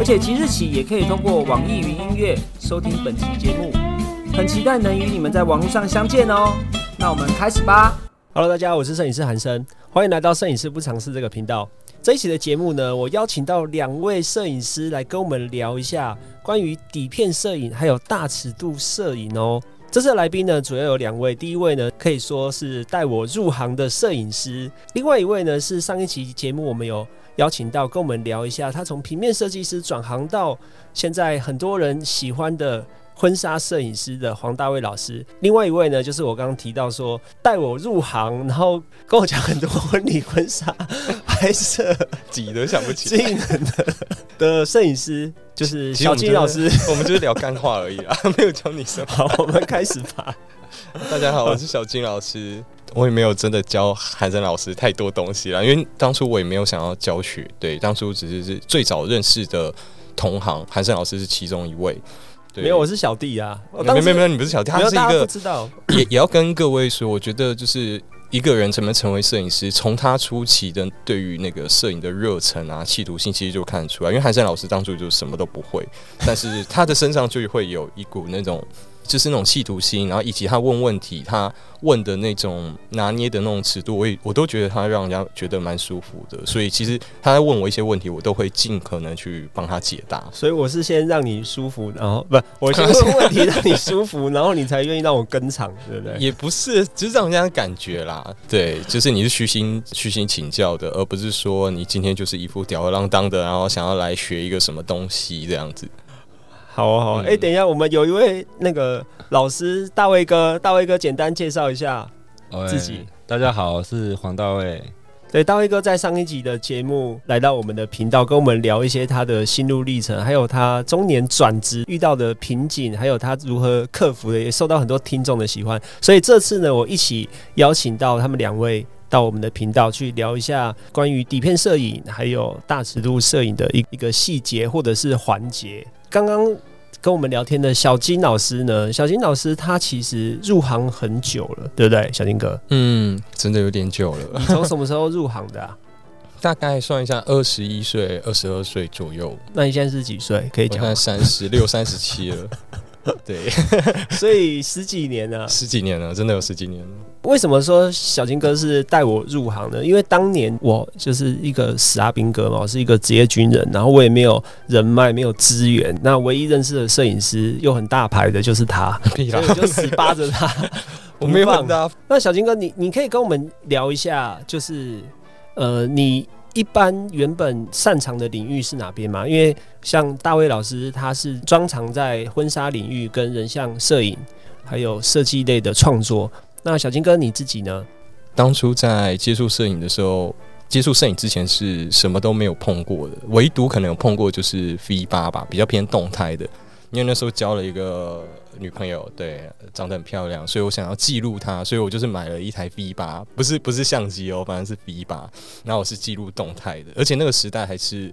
而且即日起也可以通过网易云音乐收听本期节目，很期待能与你们在网络上相见哦。那我们开始吧。Hello，大家好，我是摄影师韩生，欢迎来到摄影师不尝试这个频道。这一期的节目呢，我邀请到两位摄影师来跟我们聊一下关于底片摄影还有大尺度摄影哦。这次的来宾呢，主要有两位，第一位呢可以说是带我入行的摄影师，另外一位呢是上一期节目我们有。邀请到跟我们聊一下，他从平面设计师转行到现在很多人喜欢的婚纱摄影师的黄大卫老师。另外一位呢，就是我刚刚提到说带我入行，然后跟我讲很多婚礼婚纱拍摄，挤都想不起的的摄影师，就是小金老师。我们就是聊干话而已啊，没有教你什么。好，我们开始吧。大家好，我是小金老师。我也没有真的教韩生老师太多东西了，因为当初我也没有想要教学。对，当初只是是最早认识的同行，韩生老师是其中一位。没有，我是小弟啊。没有没有没有，你不是小弟，他是一个知道。也也要跟各位说，我觉得就是一个人怎么成为摄影师，从他初期的对于那个摄影的热忱啊、企图心，其实就看得出来。因为韩生老师当初就什么都不会，但是他的身上就会有一股那种。就是那种企图心，然后以及他问问题，他问的那种拿捏的那种尺度，我也我都觉得他让人家觉得蛮舒服的。所以其实他在问我一些问题，我都会尽可能去帮他解答。所以我是先让你舒服，然后不，我先问问题让你舒服，然后你才愿意让我跟场，对不对？也不是，只是让人家感觉啦。对，就是你是虚心虚心请教的，而不是说你今天就是一副吊儿郎当的，然后想要来学一个什么东西这样子。好啊，好啊，哎，等一下，我们有一位那个老师大卫哥，大卫哥简单介绍一下自己。大家好，我是黄大卫。对，大卫哥在上一集的节目来到我们的频道，跟我们聊一些他的心路历程，还有他中年转职遇到的瓶颈，还有他如何克服的，也受到很多听众的喜欢。所以这次呢，我一起邀请到他们两位到我们的频道去聊一下关于底片摄影还有大尺度摄影的一一个细节或者是环节。刚刚跟我们聊天的小金老师呢？小金老师他其实入行很久了，对不对？小金哥，嗯，真的有点久了。你从什么时候入行的？大概算一下，二十一岁、二十二岁左右。那你现在是几岁？可以讲？三十六、三十七了。对，所以十几年了，十几年了，真的有十几年了。为什么说小金哥是带我入行呢？因为当年我就是一个死阿兵哥嘛，我是一个职业军人，然后我也没有人脉，没有资源，那唯一认识的摄影师又很大牌的就是他，所以就死扒着他。我没办法。那小金哥，你你可以跟我们聊一下，就是呃你。一般原本擅长的领域是哪边嘛？因为像大卫老师，他是专长在婚纱领域跟人像摄影，还有设计类的创作。那小金哥你自己呢？当初在接触摄影的时候，接触摄影之前是什么都没有碰过的，唯独可能有碰过就是 V 八吧，比较偏动态的。因为那时候交了一个女朋友，对，长得很漂亮，所以我想要记录她，所以我就是买了一台 V 八，不是不是相机哦，反正是 V 八。然后我是记录动态的，而且那个时代还是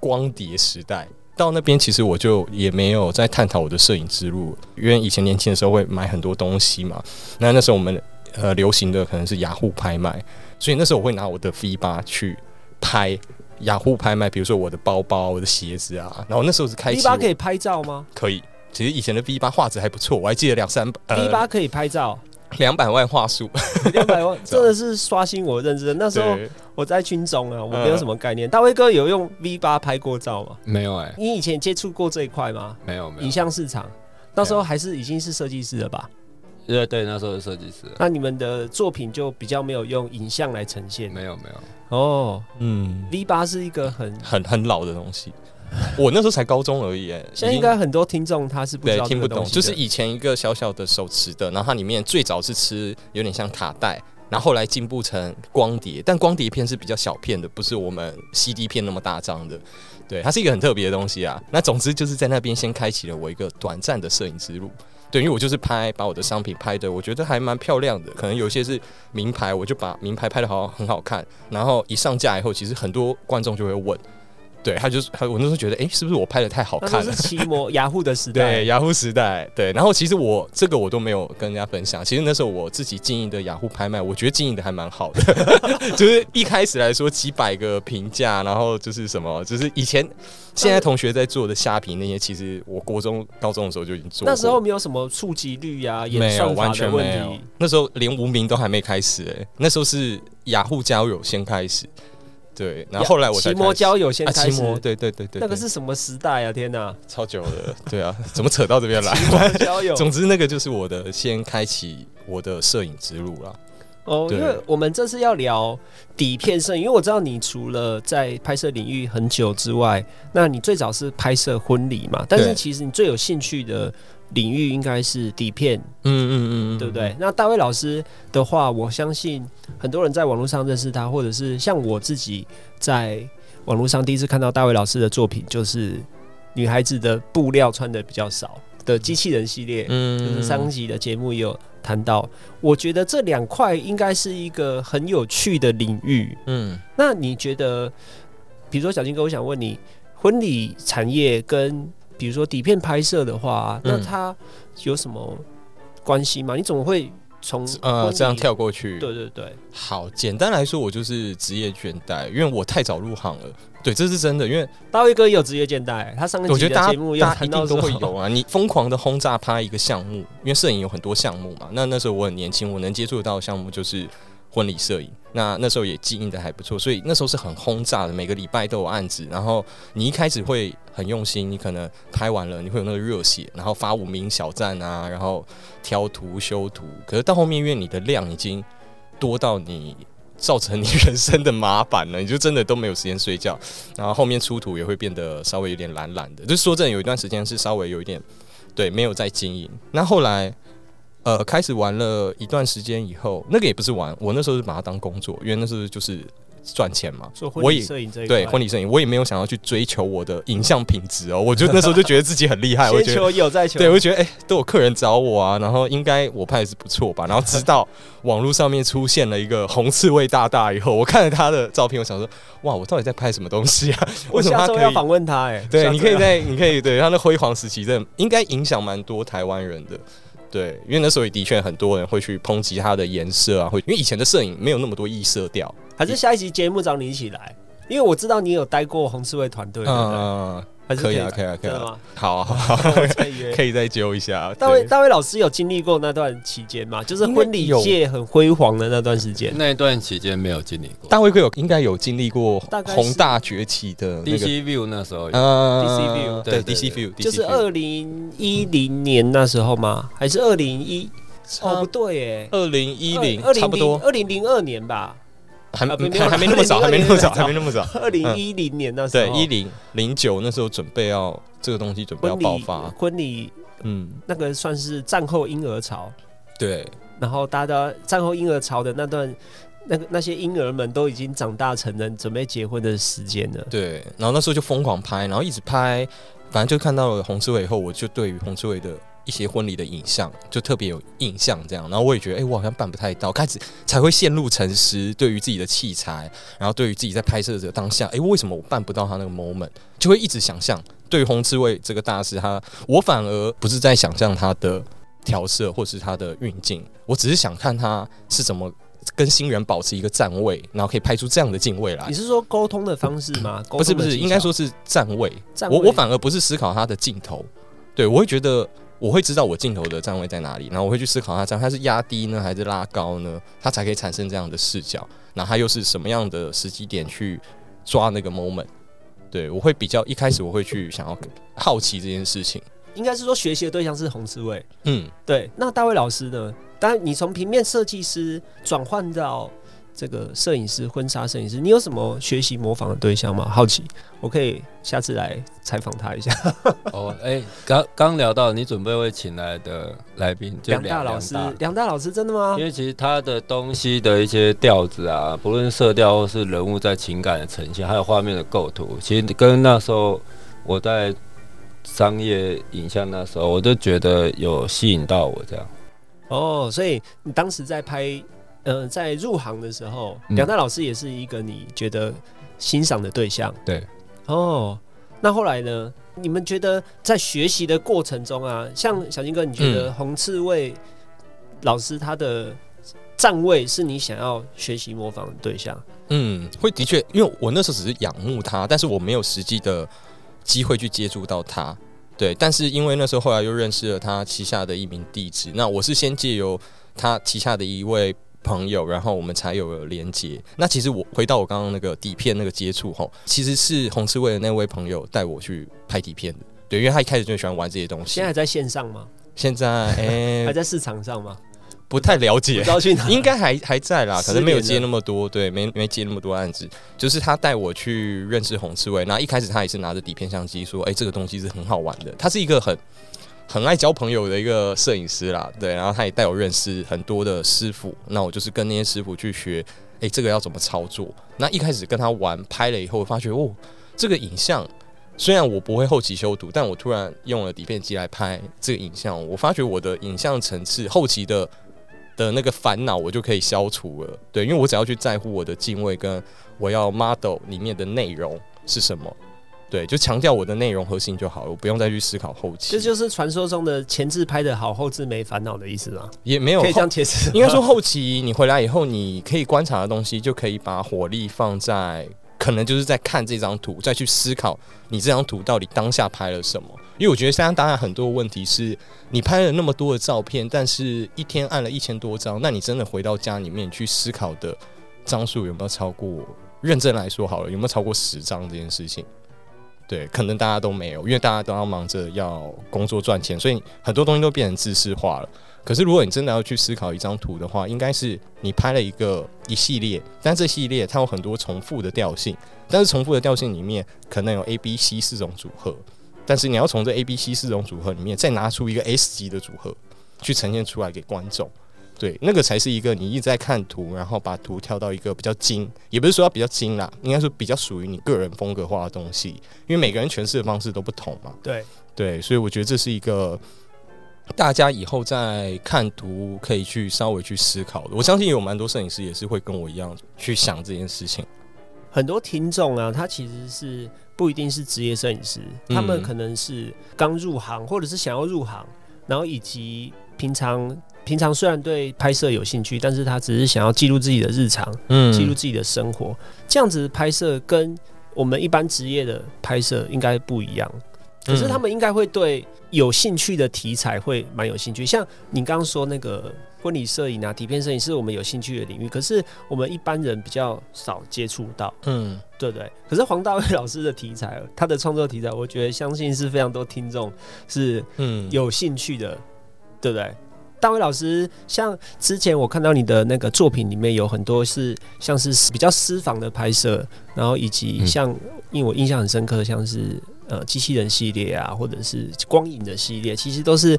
光碟时代。到那边其实我就也没有在探讨我的摄影之路，因为以前年轻的时候会买很多东西嘛。那那时候我们呃流行的可能是雅虎拍卖，所以那时候我会拿我的 V 八去拍。雅虎拍卖，比如说我的包包、我的鞋子啊，然后那时候是开 V 八可以拍照吗？可以，其实以前的 V 八画质还不错，我还记得两三 V 八可以拍照，两百万画素，两百万 真的是刷新我认知。那时候我在军中啊，我没有什么概念。大卫哥有用 V 八拍过照吗？没有哎，你以前接触过这一块吗？没有，没有。影像市场那时候还是已经是设计师了吧？对对，那时候是设计师。那你们的作品就比较没有用影像来呈现？没有没有。哦，嗯，V 八是一个很很很老的东西。我那时候才高中而已，哎，现在应该很多听众他是不知道听不懂，就是以前一个小小的手持的，然后它里面最早是吃有点像卡带。然后后来进步成光碟，但光碟片是比较小片的，不是我们 CD 片那么大张的。对，它是一个很特别的东西啊。那总之就是在那边先开启了我一个短暂的摄影之路。对，因为我就是拍把我的商品拍的，我觉得还蛮漂亮的。可能有些是名牌，我就把名牌拍的好很好看。然后一上架以后，其实很多观众就会问。对他就是，他我那时候觉得，哎，是不是我拍的太好看了？是奇摩雅虎的时代，对雅虎时代，对。然后其实我这个我都没有跟人家分享。其实那时候我自己经营的雅虎拍卖，我觉得经营的还蛮好的。就是一开始来说几百个评价，然后就是什么，就是以前现在同学在做的虾皮那些，其实我国中、高中的时候就已经做。那时候没有什么触及率呀，没有完全没有。那时候连无名都还没开始，哎，那时候是雅虎交友先开始。对，然后后来我骑摩交友先开始，对对对对，那个是什么时代啊？天哪，超久了。对啊，怎么扯到这边来？交友，总之那个就是我的先开启我的摄影之路了。哦，因为我们这次要聊底片摄影，因为我知道你除了在拍摄领域很久之外，那你最早是拍摄婚礼嘛？但是其实你最有兴趣的。领域应该是底片，嗯嗯嗯，对不对？那大卫老师的话，我相信很多人在网络上认识他，或者是像我自己在网络上第一次看到大卫老师的作品，就是女孩子的布料穿的比较少的机器人系列，嗯，就是上集的节目也有谈到。我觉得这两块应该是一个很有趣的领域，嗯。那你觉得，比如说小金哥，我想问你，婚礼产业跟比如说底片拍摄的话，那它有什么关系吗？你怎么会从呃这样跳过去？对对对，好，简单来说，我就是职业倦怠，因为我太早入行了。对，这是真的，因为大卫哥也有职业倦怠，他上个我大节目大家一定都会有啊。你疯狂的轰炸拍一个项目，因为摄影有很多项目嘛。那那时候我很年轻，我能接触到的项目就是婚礼摄影。那那时候也经营的还不错，所以那时候是很轰炸的，每个礼拜都有案子。然后你一开始会很用心，你可能拍完了，你会有那个热血，然后发五名小站啊，然后挑图修图。可是到后面，因为你的量已经多到你造成你人生的麻烦了，你就真的都没有时间睡觉。然后后面出图也会变得稍微有点懒懒的。就说真的，有一段时间是稍微有一点对没有在经营。那后来。呃，开始玩了一段时间以后，那个也不是玩，我那时候是把它当工作，因为那时候就是赚钱嘛。我也摄影这对婚礼摄影，我也没有想要去追求我的影像品质哦。我就 那时候就觉得自己很厉害，我求有在求，对我就觉得哎，都有客人找我啊，然后应该我拍的是不错吧。然后直到网络上面出现了一个红刺猬大大以后，我看了他的照片，我想说哇，我到底在拍什么东西啊？为什么他可以访问他？哎，对，你可以在，你可以对他那辉煌时期，真的应该影响蛮多台湾人的。对，因为那时候也的确很多人会去抨击它的颜色啊，会因为以前的摄影没有那么多异色调。还是下一集节目找你一起来，因为我知道你有待过红刺猬团队，嗯。可以啊，可以啊，可以啊，好啊，可以再揪一下。大卫，大卫老师有经历过那段期间吗？就是婚礼界很辉煌的那段时间。那一段期间没有经历过。大卫哥有应该有经历过宏大崛起的 DC View 那时候，嗯，DC View 对 DC View，就是二零一零年那时候吗？还是二零一？哦，不对，耶，二零一零，差不多，二零零二年吧。还还还没那么早，还没那么早，还没那么早。二零一零年那时候，对，一零零九那时候准备要这个东西准备要爆发，婚礼，嗯，那个算是战后婴儿潮，对。然后大家战后婴儿潮的那段，那个那些婴儿们都已经长大成人，准备结婚的时间了。对。然后那时候就疯狂拍，然后一直拍，反正就看到了洪志伟以后，我就对于洪志伟的。一些婚礼的影像就特别有印象，这样，然后我也觉得，哎，我好像办不太到，开始才会陷入沉思，对于自己的器材，然后对于自己在拍摄者当下，哎，为什么我办不到他那个 moment，就会一直想象。对于红刺猬这个大师，他我反而不是在想象他的调色或是他的运镜，我只是想看他是怎么跟新人保持一个站位，然后可以拍出这样的敬畏来。你是说沟通的方式吗？不是不是，应该说是站位。我我反而不是思考他的镜头，对我会觉得。我会知道我镜头的站位在哪里，然后我会去思考它这样，它是压低呢还是拉高呢？它才可以产生这样的视角。然后它又是什么样的时机点去抓那个 moment？对我会比较一开始我会去想要好奇这件事情。应该是说学习的对象是红刺猬。嗯，对。那大卫老师呢？当然，你从平面设计师转换到这个摄影师、婚纱摄影师，你有什么学习模仿的对象吗？好奇，我可以下次来采访他一下。哦，哎，刚刚聊到你准备会请来的来宾，就梁大老师，梁大老师真的吗？因为其实他的东西的一些调子啊，不论色调或是人物在情感的呈现，还有画面的构图，其实跟那时候我在商业影像那时候，我都觉得有吸引到我这样。哦，所以你当时在拍，呃，在入行的时候，梁大老师也是一个你觉得欣赏的对象。对，哦，那后来呢？你们觉得在学习的过程中啊，像小金哥，你觉得红刺猬老师他的站位是你想要学习模仿的对象？嗯，会的确，因为我那时候只是仰慕他，但是我没有实际的机会去接触到他。对，但是因为那时候后来又认识了他旗下的一名弟子，那我是先借由他旗下的一位朋友，然后我们才有了连接。那其实我回到我刚刚那个底片那个接触吼，其实是红刺猬的那位朋友带我去拍底片的。对，因为他一开始就喜欢玩这些东西。现在还在线上吗？现在哎，还在市场上吗？不太了解，应该还还在啦，可能没有接那么多，对，没没接那么多案子。就是他带我去认识红刺猬，那一开始他也是拿着底片相机说：“哎，这个东西是很好玩的。”他是一个很很爱交朋友的一个摄影师啦，对。然后他也带我认识很多的师傅，那我就是跟那些师傅去学，哎，这个要怎么操作？那一开始跟他玩拍了以后，发觉哦，这个影像虽然我不会后期修图，但我突然用了底片机来拍这个影像，我发觉我的影像层次后期的。的那个烦恼我就可以消除了，对，因为我只要去在乎我的敬畏跟我要 model 里面的内容是什么，对，就强调我的内容核心就好了，我不用再去思考后期。这就是传说中的前置拍的好，后置没烦恼的意思吗？也没有可以这样解释，应该说后期你回来以后，你可以观察的东西就可以把火力放在。可能就是在看这张图，再去思考你这张图到底当下拍了什么。因为我觉得现在当然很多问题是，你拍了那么多的照片，但是一天按了一千多张，那你真的回到家里面去思考的张数有没有超过？认真来说好了，有没有超过十张这件事情？对，可能大家都没有，因为大家都要忙着要工作赚钱，所以很多东西都变成知识化了。可是，如果你真的要去思考一张图的话，应该是你拍了一个一系列，但这系列它有很多重复的调性，但是重复的调性里面可能有 A、B、C 四种组合，但是你要从这 A、B、C 四种组合里面再拿出一个 S 级的组合去呈现出来给观众，对，那个才是一个你一直在看图，然后把图跳到一个比较精，也不是说要比较精啦，应该说比较属于你个人风格化的东西，因为每个人诠释的方式都不同嘛。对对，所以我觉得这是一个。大家以后在看图可以去稍微去思考的，我相信有蛮多摄影师也是会跟我一样去想这件事情。很多听众啊，他其实是不一定是职业摄影师，他们可能是刚入行，或者是想要入行，然后以及平常平常虽然对拍摄有兴趣，但是他只是想要记录自己的日常，嗯，记录自己的生活，这样子拍摄跟我们一般职业的拍摄应该不一样。可是他们应该会对有兴趣的题材会蛮有兴趣，像你刚刚说那个婚礼摄影啊、底片摄影是我们有兴趣的领域，可是我们一般人比较少接触到，嗯，对不对？可是黄大卫老师的题材，他的创作题材，我觉得相信是非常多听众是嗯。有兴趣的，对不对？大卫老师，像之前我看到你的那个作品里面有很多是像是比较私房的拍摄，然后以及像因为我印象很深刻，像是。呃，机器人系列啊，或者是光影的系列，其实都是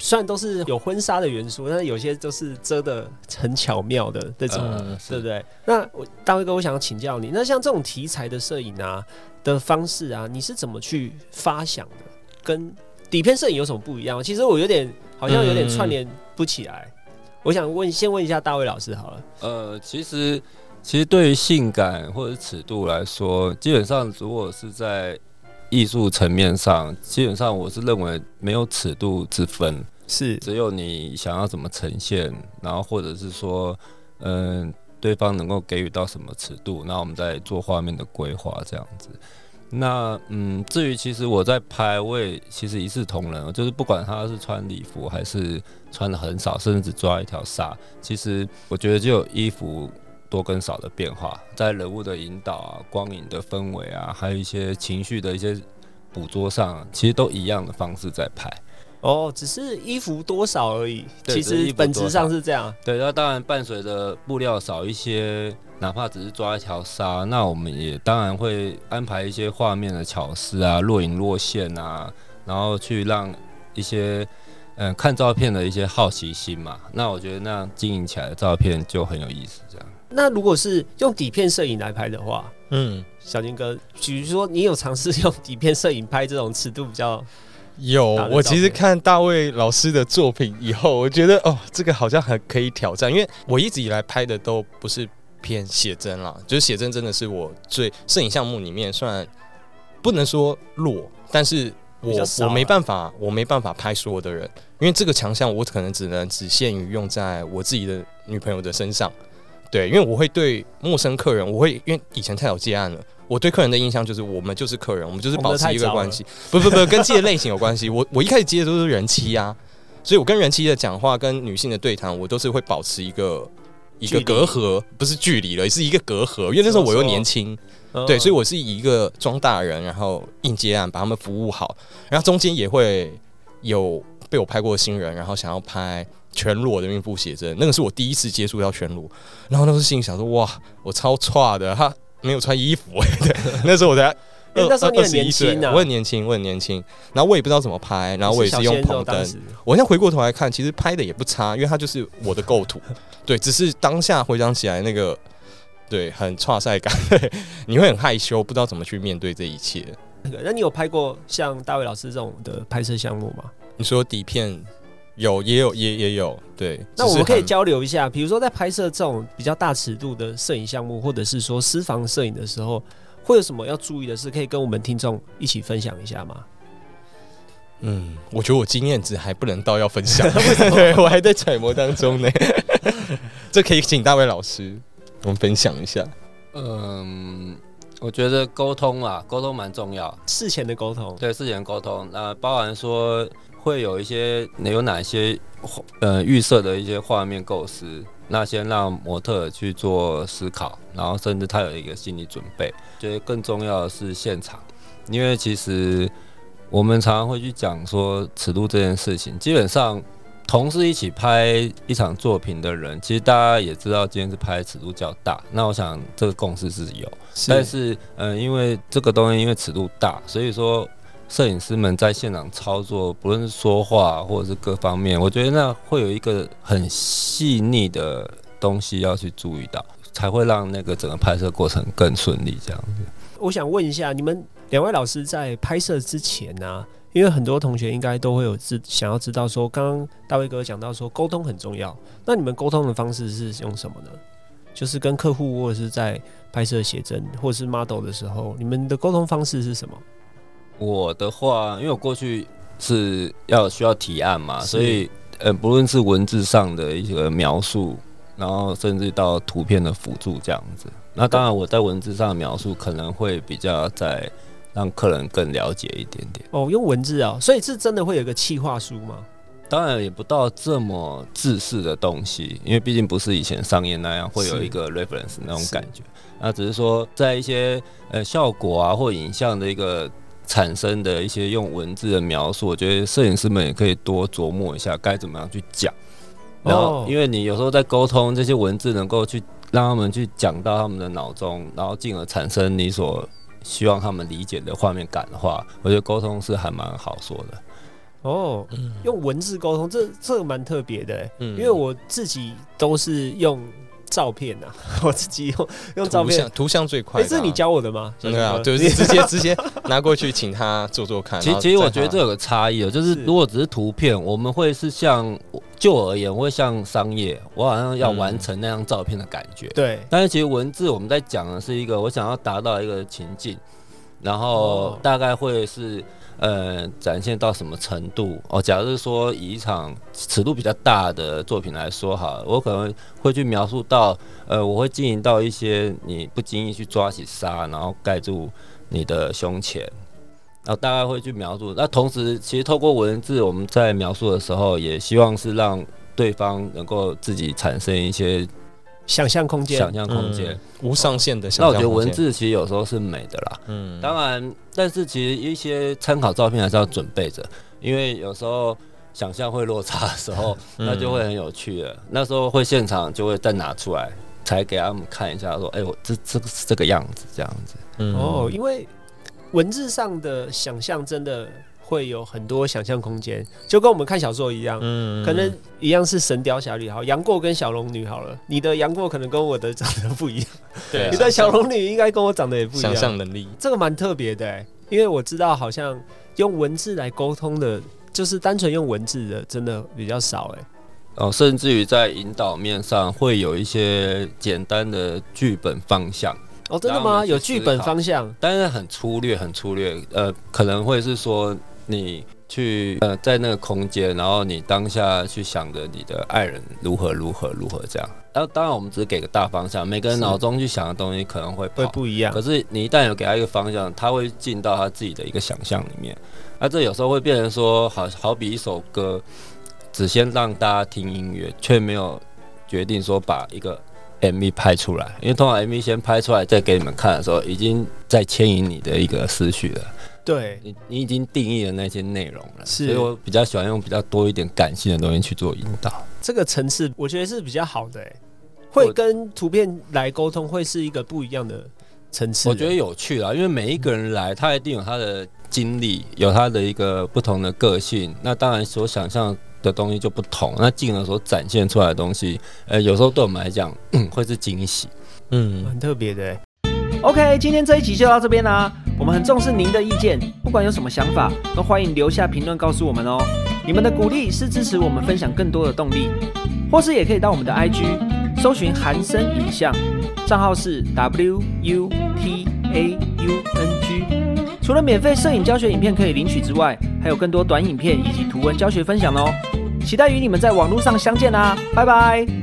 虽然都是有婚纱的元素，但是有些都是遮的很巧妙的那种，对不对？那我大卫哥，我想要请教你，那像这种题材的摄影啊的方式啊，你是怎么去发想的？跟底片摄影有什么不一样？其实我有点好像有点串联不起来。我想问，先问一下大卫老师好了。呃，其实其实对于性感或者尺度来说，基本上如果是在艺术层面上，基本上我是认为没有尺度之分，是只有你想要怎么呈现，然后或者是说，嗯，对方能够给予到什么尺度，那我们再做画面的规划这样子。那嗯，至于其实我在拍，我也其实一视同仁，就是不管他是穿礼服还是穿的很少，甚至只抓一条纱，其实我觉得就有衣服。多跟少的变化，在人物的引导啊、光影的氛围啊，还有一些情绪的一些捕捉上，其实都一样的方式在拍。哦，只是衣服多少而已，其实本质上是这样。对，那当然伴随着布料少一些，哪怕只是抓一条纱，那我们也当然会安排一些画面的巧思啊，若隐若现啊，然后去让一些嗯、呃看照片的一些好奇心嘛。那我觉得那经营起来的照片就很有意思，这样。那如果是用底片摄影来拍的话，嗯，小金哥，比如说你有尝试用底片摄影拍这种尺度比较有我其实看大卫老师的作品以后，我觉得哦，这个好像很可以挑战，因为我一直以来拍的都不是偏写真啦，就是写真真的是我最摄影项目里面算不能说弱，但是我我没办法，我没办法拍所有的人，因为这个强项我可能只能只限于用在我自己的女朋友的身上。对，因为我会对陌生客人，我会因为以前太有接案了，我对客人的印象就是我们就是客人，我们就是保持一个关系，不不不，跟接的类型有关系。我我一开始接的都是人妻啊，所以我跟人妻的讲话，跟女性的对谈，我都是会保持一个一个隔阂，不是距离了，是一个隔阂。因为那时候我又年轻，嗯对，所以我是以一个装大人，然后应接案，把他们服务好，然后中间也会有被我拍过的新人，然后想要拍全裸的孕妇写真，那个是我第一次接触到全裸，然后那时候心里想说，哇，我超差的，他没有穿衣服、欸，对，那时候我才。欸那时候你很年轻啊岁我很年轻，我很年轻，然后我也不知道怎么拍，然后我也是用棚灯，我现在回过头来看，其实拍的也不差，因为它就是我的构图，对，只是当下回想起来那个，对，很差赛感，对，你会很害羞，不知道怎么去面对这一切。那你有拍过像大卫老师这种的拍摄项目吗？你说底片有，也有，也也有，对。那我们可以交流一下，比如说在拍摄这种比较大尺度的摄影项目，或者是说私房摄影的时候，会有什么要注意的事，可以跟我们听众一起分享一下吗？嗯，我觉得我经验值还不能到要分享，对 我还在揣摩当中呢。这可以请大卫老师我们分享一下。嗯，我觉得沟通啊，沟通蛮重要。事前的沟通，对事前沟通，那包含说会有一些有哪些呃预设的一些画面构思，那先让模特去做思考，然后甚至他有一个心理准备。觉得更重要的是现场，因为其实我们常常会去讲说尺度这件事情，基本上。同事一起拍一场作品的人，其实大家也知道今天是拍尺度较大。那我想这个共识是有，但是，嗯、因为这个东西因为尺度大，所以说摄影师们在现场操作，不论是说话或者是各方面，我觉得那会有一个很细腻的东西要去注意到，才会让那个整个拍摄过程更顺利。这样子，我想问一下，你们两位老师在拍摄之前呢、因为很多同学应该都会有知想要知道说，刚刚大卫哥讲到说沟通很重要，那你们沟通的方式是用什么呢？就是跟客户或者是在拍摄写真或者是 model 的时候，你们的沟通方式是什么？我的话，因为我过去是要需要提案嘛，所以呃，不论是文字上的一个描述，然后甚至到图片的辅助这样子。那当然，我在文字上的描述可能会比较在让客人更了解一点点。哦，用文字啊、所以是真的会有一个企划书吗？当然也不到这么制式的东西，因为毕竟不是以前商业那样会有一个 reference 那种感觉。那只是说在一些呃效果啊或影像的一个产生的一些用文字的描述，我觉得摄影师们也可以多琢磨一下该怎么样去讲。然后哦，因为你有时候在沟通这些文字，能够去让他们去讲到他们的脑中，然后进而产生你所希望他们理解的画面感的话，我觉得沟通是还蛮好说的。哦，用文字沟通，这这个蛮特别的欸，嗯因为我自己都是用照片呐、我自己用用照片图像。最快这是你教我的吗？对啊，小就是直接 直接拿过去请他做做看。其实其其实我觉得这有个差异哦，就是是如果只是图片，我们会是像就我而言，我会像商业，我好像要嗯完成那张照片的感觉。对，但是其实文字我们在讲的是一个，我想要达到一个情境，然后哦大概会是呃展现到什么程度哦。假如是说以一场尺度比较大的作品来说哈，我可能会去描述到呃，我会经营到一些你不经意去抓起沙，然后盖住你的胸前。然后大概会去描述，那同时其实透过文字，我们在描述的时候，也希望是让对方能够自己产生一些想象空间想象空间。嗯无上限的想那我觉得文，字其实有时候是美的啦，嗯，当然，但是其实一些参考照片还是要准备着，因为有时候想象会落差的时候，那就会很有趣了。那时候会现场就会再拿出来，才给他们看一下，说：“哎，我这这个是这个样子，这样子。”哦，因为文字上的想象真的会有很多想象空间，就跟我们看小说一样，嗯，可能一样是《神雕侠侣》好，杨过跟小龙女好了，你的杨过可能跟我的长得不一样，对，你的小龙女应该跟我长得也不一样，想象能力这个蛮特别的，因为我知道好像用文字来沟通的，就是单纯用文字的，真的比较少哎。哦，甚至于在引导面上会有一些简单的剧本方向。哦，真的吗？有剧本方向，但是很粗略，很粗略。呃，可能会是说你去呃在那个空间，然后你当下去想着你的爱人如何如何如何这样。然后当然我们只是给个大方向，每个人脑中去想的东西可能会会不一样。可是你一旦有给他一个方向，他会进到他自己的一个想象里面。那这有时候会变成说，好好比一首歌，只先让大家听音乐，却没有决定说把一个。MV 拍出来，因为通常 MV 先拍出来再给你们看的时候，已经在牵引你的一个思绪了。对，你你已经定义了那些内容了，所以我比较喜欢用比较多一点感性的东西去做引导。这个层次我觉得是比较好的，会跟图片来沟通，会是一个不一样的层次。我觉得有趣啦，因为每一个人来，他一定有他的经历，有他的一个不同的个性。那当然所想象。的东西就不同，那进而所展现出来的东西，呃，有时候对我们来讲会是惊喜，嗯，很特别的。OK，今天这一集就到这边啦。我们很重视您的意见，不管有什么想法，都欢迎留下评论告诉我们哦。你们的鼓励是支持我们分享更多的动力，或是也可以到我们的 IG 搜寻韩生影像，账号是 W U T A U N G。除了免费摄影教学影片可以领取之外，还有更多短影片以及图文教学分享哦！期待与你们在网络上相见啦，拜拜。